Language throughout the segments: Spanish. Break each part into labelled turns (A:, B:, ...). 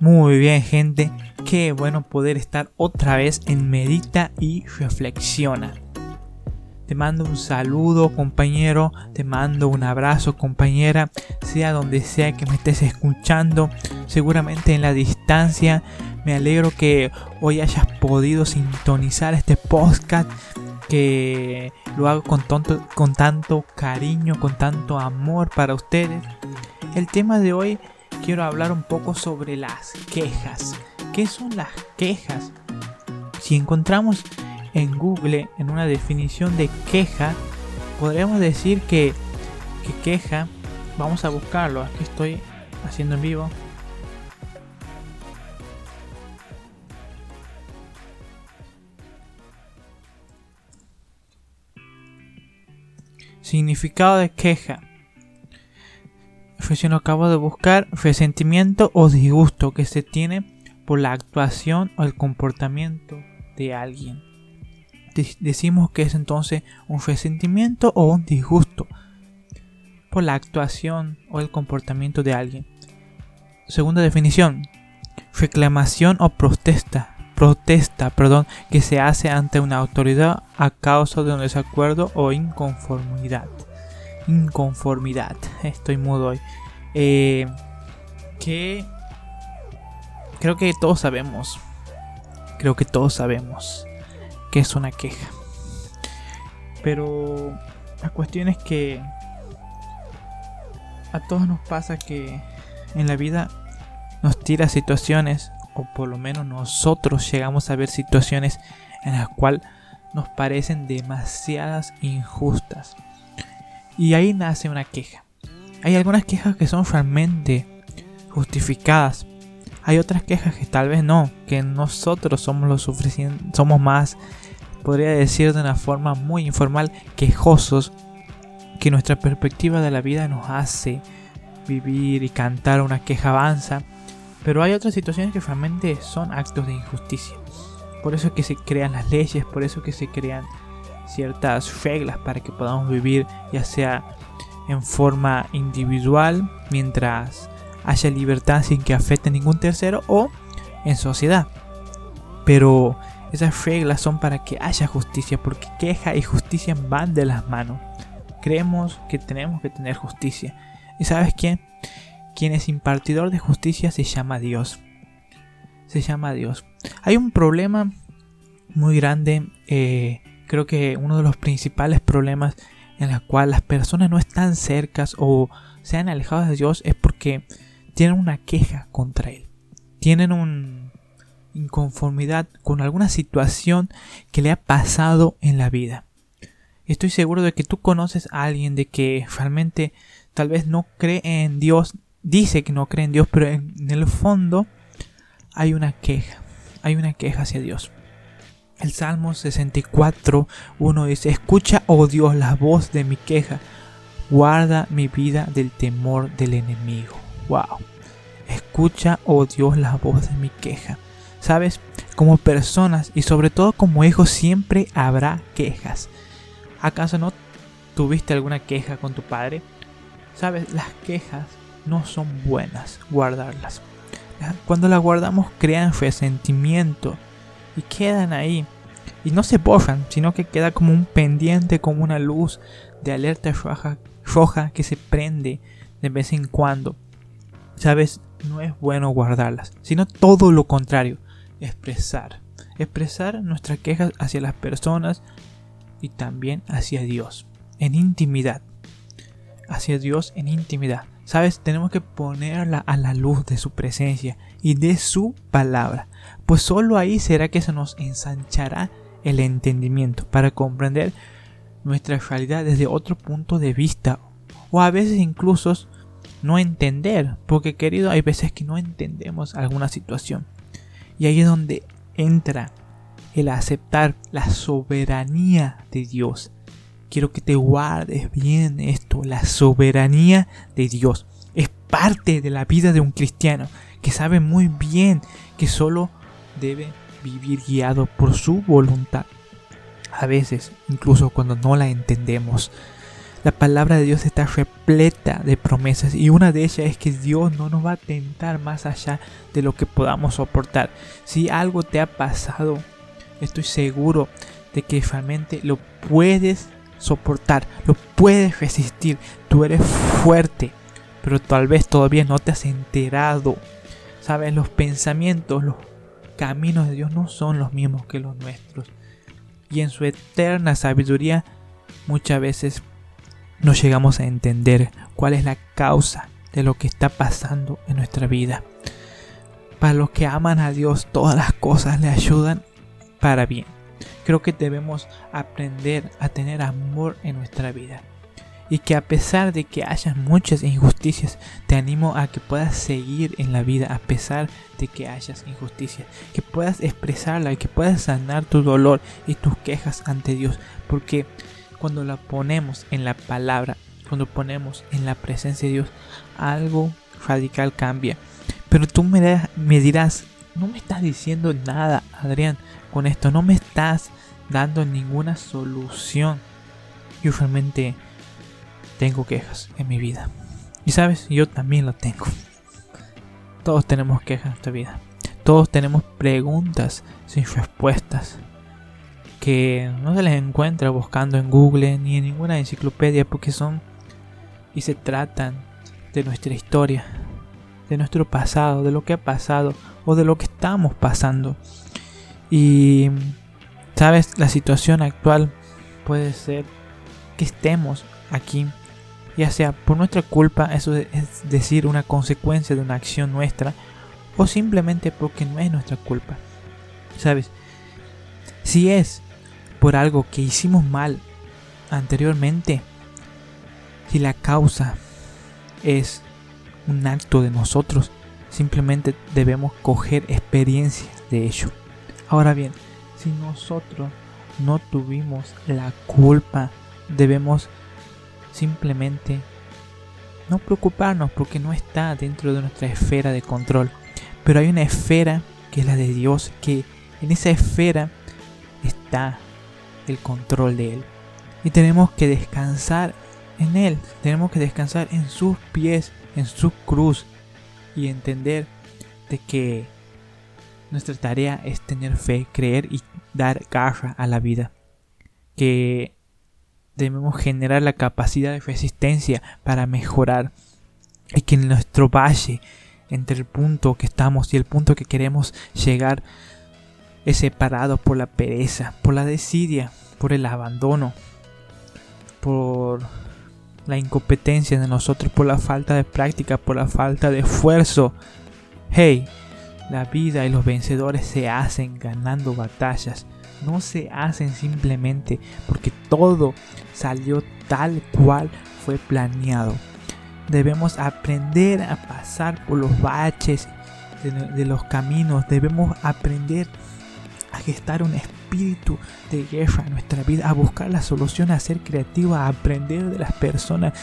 A: Muy bien gente, qué bueno poder estar otra vez en Medita y Reflexiona. Te mando un saludo compañero, te mando un abrazo compañera, sea donde sea que me estés escuchando, seguramente en la distancia. Me alegro que hoy hayas podido sintonizar este podcast, que lo hago con, con tanto cariño, con tanto amor para ustedes. El tema de hoy quiero hablar un poco sobre las quejas. ¿Qué son las quejas? Si encontramos en Google en una definición de queja, podríamos decir que, que queja, vamos a buscarlo, aquí estoy haciendo en vivo. Significado de queja lo acabo de buscar resentimiento o disgusto que se tiene por la actuación o el comportamiento de alguien. Decimos que es entonces un resentimiento o un disgusto por la actuación o el comportamiento de alguien. Segunda definición, reclamación o protesta, protesta, perdón, que se hace ante una autoridad a causa de un desacuerdo o inconformidad inconformidad. Estoy mudo hoy. Eh, que creo que todos sabemos. Creo que todos sabemos que es una queja. Pero la cuestión es que a todos nos pasa que en la vida nos tira situaciones, o por lo menos nosotros llegamos a ver situaciones en las cuales nos parecen demasiadas injustas. Y ahí nace una queja. Hay algunas quejas que son realmente justificadas. Hay otras quejas que tal vez no, que nosotros somos los suficientes, somos más, podría decir de una forma muy informal, quejosos, que nuestra perspectiva de la vida nos hace vivir y cantar una queja avanza. Pero hay otras situaciones que realmente son actos de injusticia. Por eso es que se crean las leyes, por eso es que se crean ciertas reglas para que podamos vivir ya sea en forma individual mientras haya libertad sin que afecte a ningún tercero o en sociedad. Pero esas reglas son para que haya justicia porque queja y justicia van de las manos. Creemos que tenemos que tener justicia. ¿Y sabes quién? Quien es impartidor de justicia se llama Dios. Se llama Dios. Hay un problema muy grande eh, creo que uno de los principales problemas en los cuales las personas no están cercas o se han alejado de Dios es porque tienen una queja contra Él. Tienen una inconformidad con alguna situación que le ha pasado en la vida. Estoy seguro de que tú conoces a alguien de que realmente tal vez no cree en Dios, dice que no cree en Dios, pero en el fondo hay una queja, hay una queja hacia Dios. El Salmo 64, 1 dice, escucha, oh Dios, la voz de mi queja, guarda mi vida del temor del enemigo. Wow. Escucha, oh Dios, la voz de mi queja. Sabes, como personas y sobre todo como hijos siempre habrá quejas. ¿Acaso no tuviste alguna queja con tu padre? Sabes, las quejas no son buenas guardarlas. Cuando las guardamos crean resentimiento y quedan ahí. Y no se borran, sino que queda como un pendiente, como una luz de alerta roja, roja que se prende de vez en cuando. Sabes, no es bueno guardarlas, sino todo lo contrario, expresar. Expresar nuestras quejas hacia las personas y también hacia Dios, en intimidad. Hacia Dios en intimidad. Sabes, tenemos que ponerla a la luz de su presencia y de su palabra, pues solo ahí será que se nos ensanchará el entendimiento para comprender nuestra realidad desde otro punto de vista o a veces incluso no entender, porque querido, hay veces que no entendemos alguna situación. Y ahí es donde entra el aceptar la soberanía de Dios. Quiero que te guardes bien esto, la soberanía de Dios. Es parte de la vida de un cristiano que sabe muy bien que solo debe vivir guiado por su voluntad. A veces, incluso cuando no la entendemos, la palabra de Dios está repleta de promesas y una de ellas es que Dios no nos va a tentar más allá de lo que podamos soportar. Si algo te ha pasado, estoy seguro de que realmente lo puedes soportar, lo puedes resistir, tú eres fuerte, pero tal vez todavía no te has enterado. Sabes, los pensamientos, los caminos de Dios no son los mismos que los nuestros. Y en su eterna sabiduría muchas veces no llegamos a entender cuál es la causa de lo que está pasando en nuestra vida. Para los que aman a Dios, todas las cosas le ayudan para bien. Creo que debemos aprender a tener amor en nuestra vida. Y que a pesar de que haya muchas injusticias, te animo a que puedas seguir en la vida a pesar de que hayas injusticias. Que puedas expresarla y que puedas sanar tu dolor y tus quejas ante Dios. Porque cuando la ponemos en la palabra, cuando ponemos en la presencia de Dios, algo radical cambia. Pero tú me, dirás, no me estás diciendo nada, Adrián, con esto, no me estás dando ninguna solución. Yo realmente tengo quejas en mi vida. Y sabes, yo también lo tengo. Todos tenemos quejas en nuestra vida. Todos tenemos preguntas sin respuestas que no se les encuentra buscando en Google ni en ninguna enciclopedia porque son y se tratan de nuestra historia, de nuestro pasado, de lo que ha pasado o de lo que estamos pasando. Y sabes, la situación actual puede ser que estemos aquí, ya sea por nuestra culpa, eso es decir, una consecuencia de una acción nuestra, o simplemente porque no es nuestra culpa. Sabes, si es por algo que hicimos mal anteriormente, si la causa es un acto de nosotros, simplemente debemos coger experiencia de ello. Ahora bien, si nosotros no tuvimos la culpa, debemos simplemente no preocuparnos porque no está dentro de nuestra esfera de control. Pero hay una esfera que es la de Dios, que en esa esfera está el control de Él. Y tenemos que descansar en Él, tenemos que descansar en sus pies, en su cruz y entender de que nuestra tarea es tener fe, creer y dar garra a la vida. Que debemos generar la capacidad de resistencia para mejorar y que nuestro valle entre el punto que estamos y el punto que queremos llegar es separado por la pereza, por la desidia, por el abandono, por la incompetencia de nosotros, por la falta de práctica, por la falta de esfuerzo. Hey, la vida y los vencedores se hacen ganando batallas, no se hacen simplemente porque todo salió tal cual fue planeado. Debemos aprender a pasar por los baches de, los caminos, debemos aprender a gestar un espíritu de guerra en nuestra vida, a buscar la solución, a ser creativo, a aprender de las personas,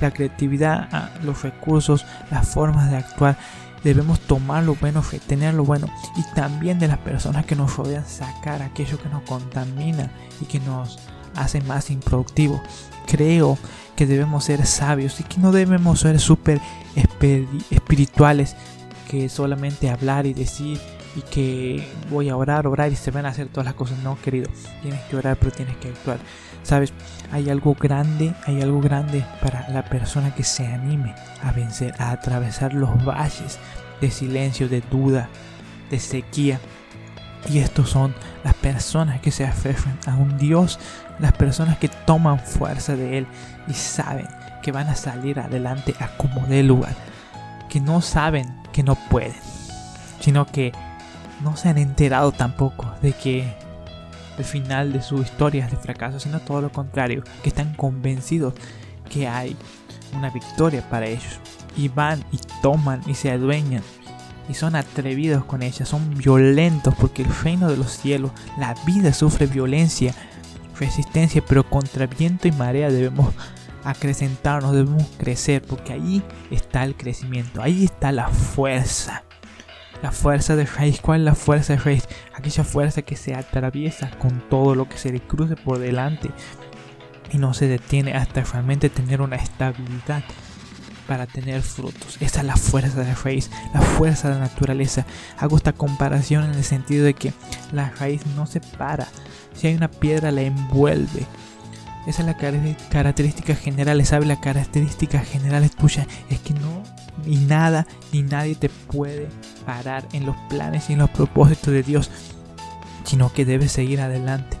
A: la creatividad, los recursos, las formas de actuar. Debemos tomar lo bueno, retener lo bueno y también de las personas que nos rodean sacar aquello que nos contamina y que nos hace más improductivos. Creo que debemos ser sabios y que no debemos ser súper espirituales que solamente hablar y decir y que voy a orar, orar y se van a hacer todas las cosas. No, querido, tienes que orar, pero tienes que actuar. Sabes, hay algo grande, hay algo grande para la persona que se anime a vencer, a atravesar los valles de silencio, de duda, de sequía. Y estos son las personas que se aferran a un Dios, las personas que toman fuerza de Él y saben que van a salir adelante a como dé lugar, que no saben que no pueden, sino que no se han enterado tampoco de que el final de su historia es de fracaso, sino todo lo contrario, que están convencidos que hay una victoria para ellos. Y van y toman y se adueñan y son atrevidos con ella, son violentos porque el reino de los cielos, la vida sufre violencia, resistencia, pero contra viento y marea debemos acrecentarnos, debemos crecer, porque ahí está el crecimiento, ahí está la fuerza. La fuerza de raíz, ¿cuál es la fuerza de raíz? Aquella fuerza que se atraviesa con todo lo que se le cruce por delante y no se detiene hasta realmente tener una estabilidad para tener frutos. Esa es la fuerza de raíz, la fuerza de la naturaleza. Hago esta comparación en el sentido de que la raíz no se para. Si hay una piedra la envuelve. Esa es la característica general, ¿sabe? La característica general es tuya. Es que no, ni nada, ni nadie te puede parar en los planes y en los propósitos de Dios. Sino que debes seguir adelante.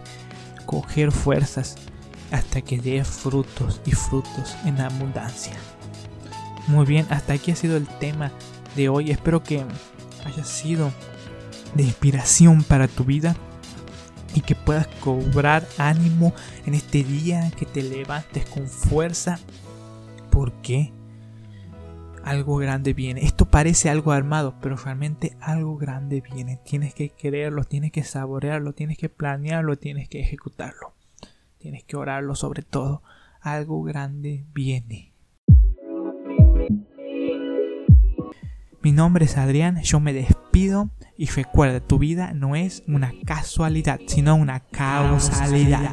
A: Coger fuerzas hasta que dé frutos y frutos en abundancia. Muy bien, hasta aquí ha sido el tema de hoy. Espero que haya sido de inspiración para tu vida y que puedas cobrar ánimo en este día, que te levantes con fuerza, porque algo grande viene. Esto parece algo armado, pero realmente algo grande viene. Tienes que creerlo, tienes que saborearlo, tienes que planearlo, tienes que ejecutarlo. Tienes que orarlo sobre todo. Algo grande viene. Mi nombre es Adrián, yo me despido y recuerda, tu vida no es una casualidad, sino una causalidad.